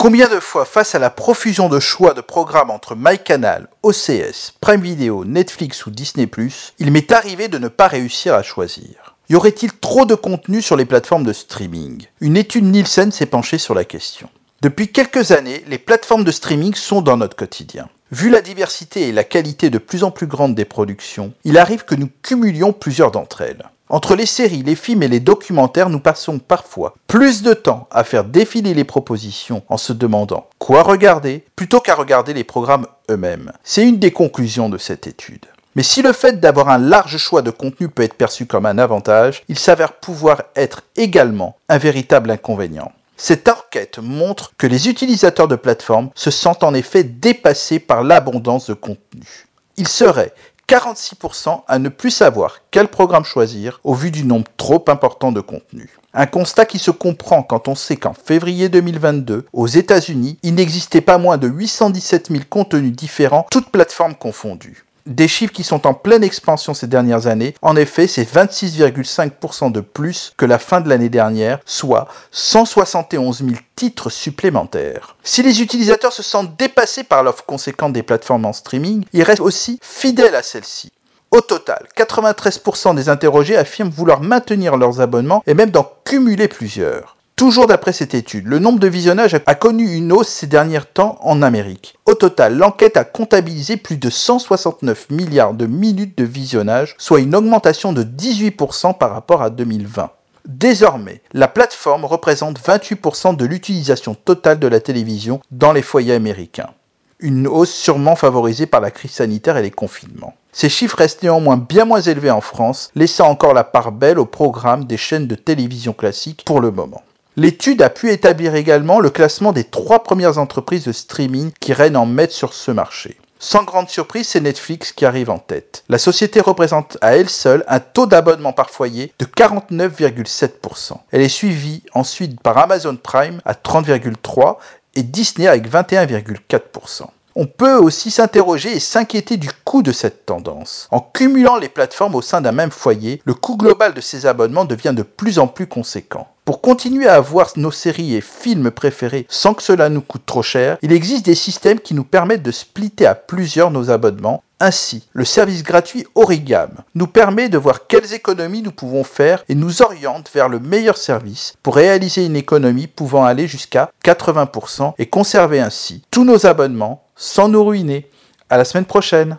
Combien de fois, face à la profusion de choix de programmes entre MyCanal, OCS, Prime Video, Netflix ou Disney+, il m'est arrivé de ne pas réussir à choisir Y aurait-il trop de contenu sur les plateformes de streaming? Une étude Nielsen s'est penchée sur la question. Depuis quelques années, les plateformes de streaming sont dans notre quotidien. Vu la diversité et la qualité de plus en plus grande des productions, il arrive que nous cumulions plusieurs d'entre elles. Entre les séries, les films et les documentaires, nous passons parfois plus de temps à faire défiler les propositions en se demandant quoi regarder plutôt qu'à regarder les programmes eux-mêmes. C'est une des conclusions de cette étude. Mais si le fait d'avoir un large choix de contenu peut être perçu comme un avantage, il s'avère pouvoir être également un véritable inconvénient. Cette enquête montre que les utilisateurs de plateformes se sentent en effet dépassés par l'abondance de contenu. Il serait 46% à ne plus savoir quel programme choisir au vu du nombre trop important de contenus. Un constat qui se comprend quand on sait qu'en février 2022, aux États-Unis, il n'existait pas moins de 817 000 contenus différents, toutes plateformes confondues des chiffres qui sont en pleine expansion ces dernières années. En effet, c'est 26,5% de plus que la fin de l'année dernière, soit 171 000 titres supplémentaires. Si les utilisateurs se sentent dépassés par l'offre conséquente des plateformes en streaming, ils restent aussi fidèles à celles-ci. Au total, 93% des interrogés affirment vouloir maintenir leurs abonnements et même d'en cumuler plusieurs. Toujours d'après cette étude, le nombre de visionnages a connu une hausse ces derniers temps en Amérique. Au total, l'enquête a comptabilisé plus de 169 milliards de minutes de visionnage, soit une augmentation de 18% par rapport à 2020. Désormais, la plateforme représente 28% de l'utilisation totale de la télévision dans les foyers américains. Une hausse sûrement favorisée par la crise sanitaire et les confinements. Ces chiffres restent néanmoins bien moins élevés en France, laissant encore la part belle au programme des chaînes de télévision classiques pour le moment. L'étude a pu établir également le classement des trois premières entreprises de streaming qui règnent en maître sur ce marché. Sans grande surprise, c'est Netflix qui arrive en tête. La société représente à elle seule un taux d'abonnement par foyer de 49,7%. Elle est suivie ensuite par Amazon Prime à 30,3% et Disney avec 21,4%. On peut aussi s'interroger et s'inquiéter du coût de cette tendance. En cumulant les plateformes au sein d'un même foyer, le coût global de ces abonnements devient de plus en plus conséquent. Pour continuer à avoir nos séries et films préférés sans que cela nous coûte trop cher, il existe des systèmes qui nous permettent de splitter à plusieurs nos abonnements. Ainsi, le service gratuit Origam nous permet de voir quelles économies nous pouvons faire et nous oriente vers le meilleur service pour réaliser une économie pouvant aller jusqu'à 80% et conserver ainsi tous nos abonnements sans nous ruiner. À la semaine prochaine!